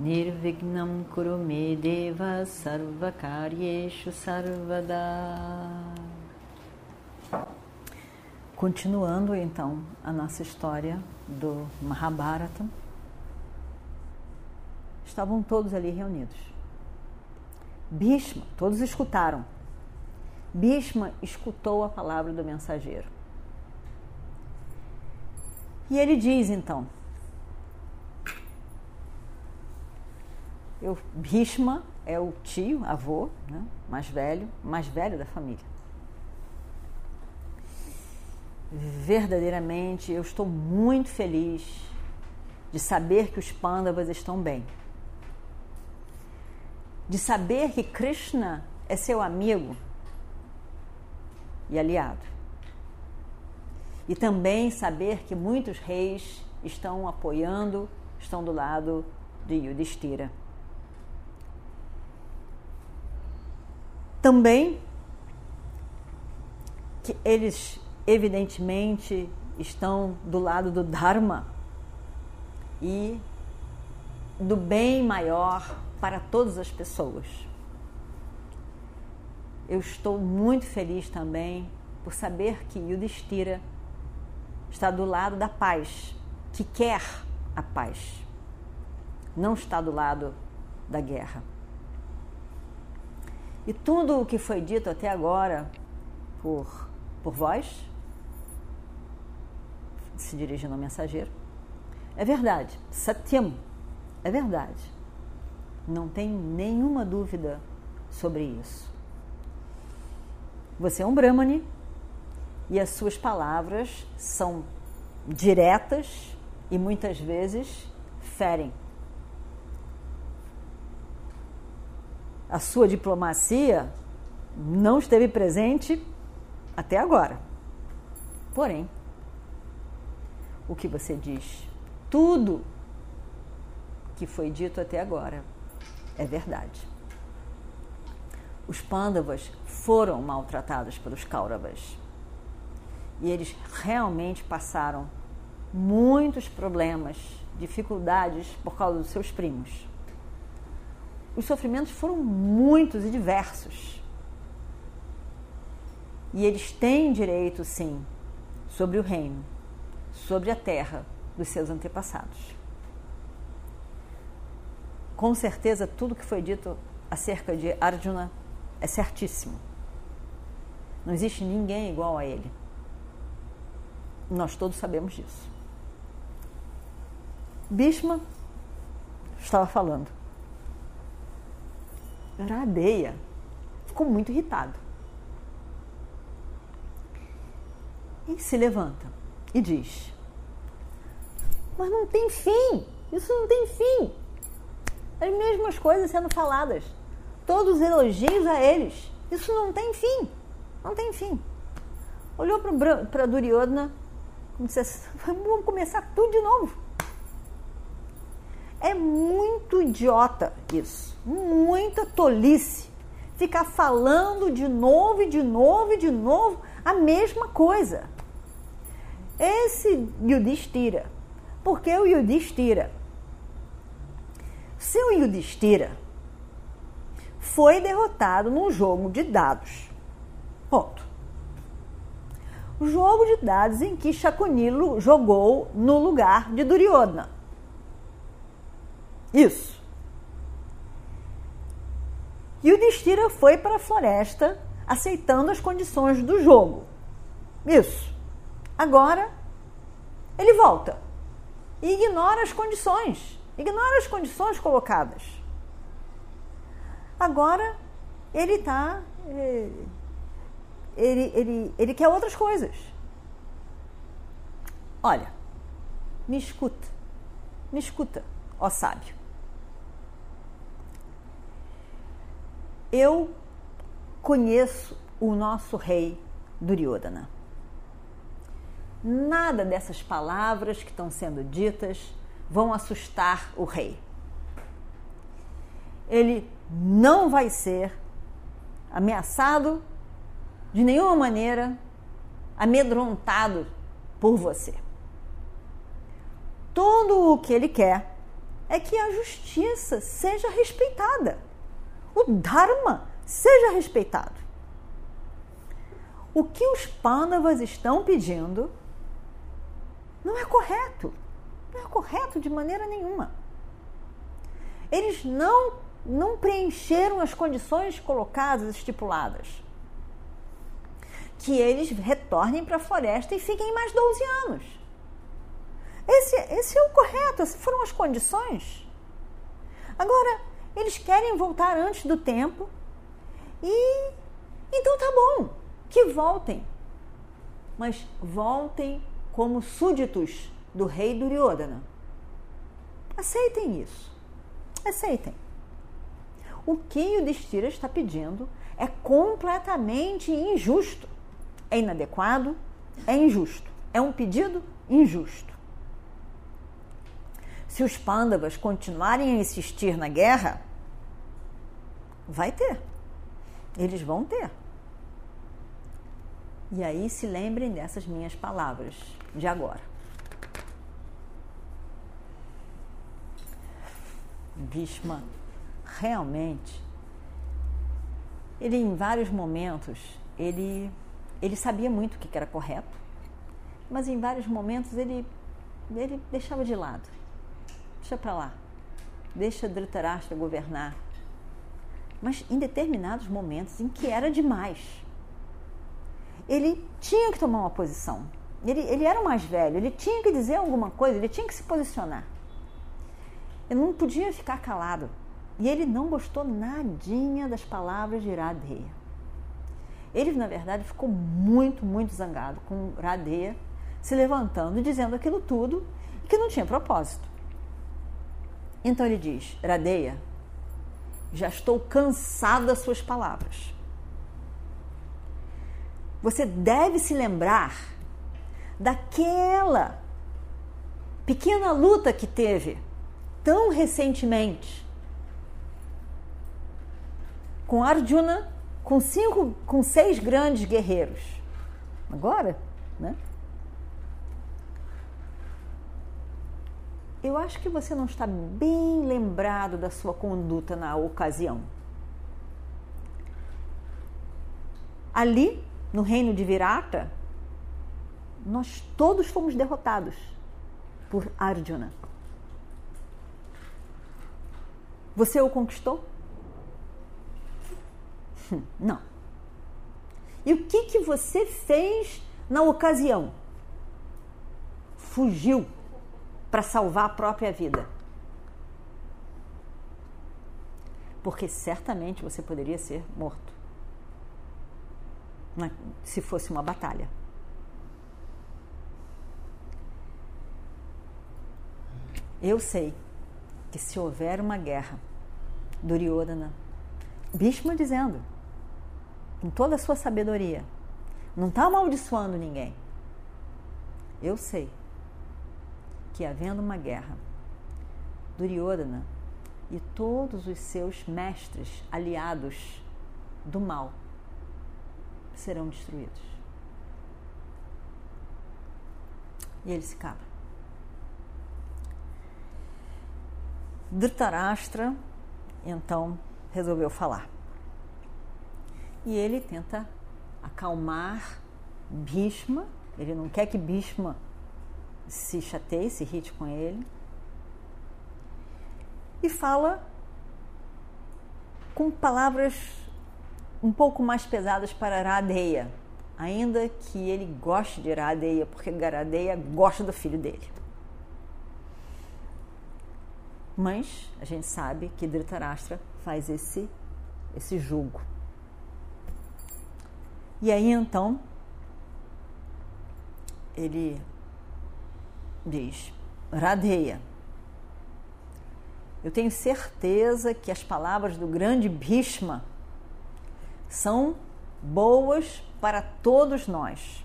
Nirvignam Kurume Deva Sarvakaryeshu Sarvada Continuando então a nossa história do Mahabharata, estavam todos ali reunidos. Bhishma, todos escutaram. Bhishma escutou a palavra do mensageiro. E ele diz então: eu, Bhishma é o tio, avô, né, mais velho, mais velho da família. verdadeiramente eu estou muito feliz de saber que os Pandavas estão bem. De saber que Krishna é seu amigo e aliado. E também saber que muitos reis estão apoiando, estão do lado de Yudhishthira. Também que eles evidentemente estão do lado do Dharma e do bem maior para todas as pessoas. Eu estou muito feliz também por saber que Yudhishthira está do lado da paz, que quer a paz, não está do lado da guerra. E tudo o que foi dito até agora por, por vós se dirigindo ao mensageiro. É verdade, Satyam, é verdade. Não tem nenhuma dúvida sobre isso. Você é um Brahmani e as suas palavras são diretas e muitas vezes ferem. A sua diplomacia não esteve presente até agora. Porém, o que você diz. Tudo que foi dito até agora é verdade. Os Pandavas foram maltratados pelos Kauravas. E eles realmente passaram muitos problemas, dificuldades por causa dos seus primos. Os sofrimentos foram muitos e diversos. E eles têm direito, sim, sobre o reino sobre a terra dos seus antepassados. Com certeza, tudo que foi dito acerca de Arjuna é certíssimo. Não existe ninguém igual a ele. Nós todos sabemos disso. Bhishma estava falando. Radeia ficou muito irritado. E se levanta e diz: Mas não tem fim, isso não tem fim. As mesmas coisas sendo faladas, todos os elogios a eles, isso não tem fim, não tem fim. Olhou para Duryodhana e disse: Vamos começar tudo de novo. É muito idiota isso, muita tolice. Ficar falando de novo e de novo e de novo a mesma coisa esse Yudhishthira. Porque o Yudhishthira, seu Yudhishthira foi derrotado num jogo de dados. Ponto. Jogo de dados em que Shakunilo jogou no lugar de Duryodhana. Isso. E o Destira foi para a floresta aceitando as condições do jogo. Isso. Agora, ele volta e ignora as condições, ignora as condições colocadas. Agora, ele está. Eh, ele, ele, ele quer outras coisas. Olha, me escuta, me escuta, ó sábio. Eu conheço o nosso rei Duryodhana. Nada dessas palavras que estão sendo ditas vão assustar o rei. Ele não vai ser ameaçado de nenhuma maneira, amedrontado por você. Tudo o que ele quer é que a justiça seja respeitada, o Dharma seja respeitado. O que os Pandavas estão pedindo não é correto. Não é correto de maneira nenhuma. Eles não, não preencheram as condições colocadas, estipuladas. Que eles retornem para a floresta e fiquem mais 12 anos. Esse, esse é o correto, essas foram as condições. Agora, eles querem voltar antes do tempo e então tá bom, que voltem. Mas voltem como súditos do rei Duryodhana. Aceitem isso. Aceitem. O que o Destira está pedindo é completamente injusto. É inadequado, é injusto. É um pedido injusto. Se os pândavas continuarem a insistir na guerra, vai ter. Eles vão ter. E aí se lembrem dessas minhas palavras de agora. Bhishma realmente ele em vários momentos ele ele sabia muito o que era correto, mas em vários momentos ele ele deixava de lado. Deixa para lá. Deixa Dhritarashtra governar. Mas em determinados momentos em que era demais, ele tinha que tomar uma posição. Ele, ele era o mais velho, ele tinha que dizer alguma coisa, ele tinha que se posicionar. Ele não podia ficar calado. E ele não gostou nadinha das palavras de Radeia. Ele, na verdade, ficou muito, muito zangado com Radeia se levantando e dizendo aquilo tudo que não tinha propósito. Então ele diz: Radeia, já estou cansado das suas palavras. Você deve se lembrar daquela pequena luta que teve tão recentemente com Arjuna, com cinco, com seis grandes guerreiros. Agora, né? Eu acho que você não está bem lembrado da sua conduta na ocasião. Ali, no reino de Virata, nós todos fomos derrotados por Arjuna. Você o conquistou? Hum, não. E o que, que você fez na ocasião? Fugiu para salvar a própria vida. Porque certamente você poderia ser morto se fosse uma batalha. Eu sei que se houver uma guerra, Duryodhana, Bhishma dizendo, com toda a sua sabedoria, não está amaldiçoando ninguém. Eu sei que, havendo uma guerra, Duryodhana e todos os seus mestres aliados do mal serão destruídos. E ele se cala. Dhritarashtra então resolveu falar. E ele tenta acalmar Bhishma, ele não quer que Bhishma se chateie, se irrite com ele. E fala com palavras um pouco mais pesadas para Radeia, ainda que ele goste de Radeia, porque Garadeia gosta do filho dele. Mas a gente sabe que Dhritarashtra faz esse, esse jogo. E aí então ele diz Radeia. Eu tenho certeza que as palavras do grande Bhishma são boas para todos nós.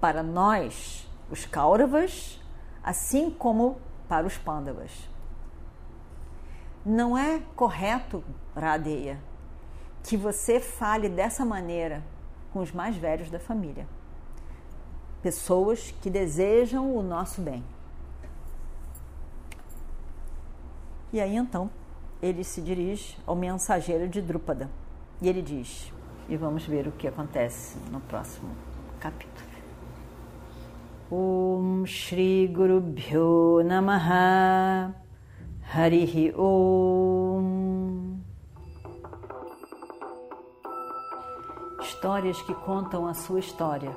Para nós, os Kauravas, assim como para os Pandavas. Não é correto, Radeia, que você fale dessa maneira com os mais velhos da família. Pessoas que desejam o nosso bem. E aí então ele se dirige ao mensageiro de Drúpada e ele diz: e vamos ver o que acontece no próximo capítulo. Om Shri Guru Bhyo Namaha Harihi Om Histórias que contam a sua história,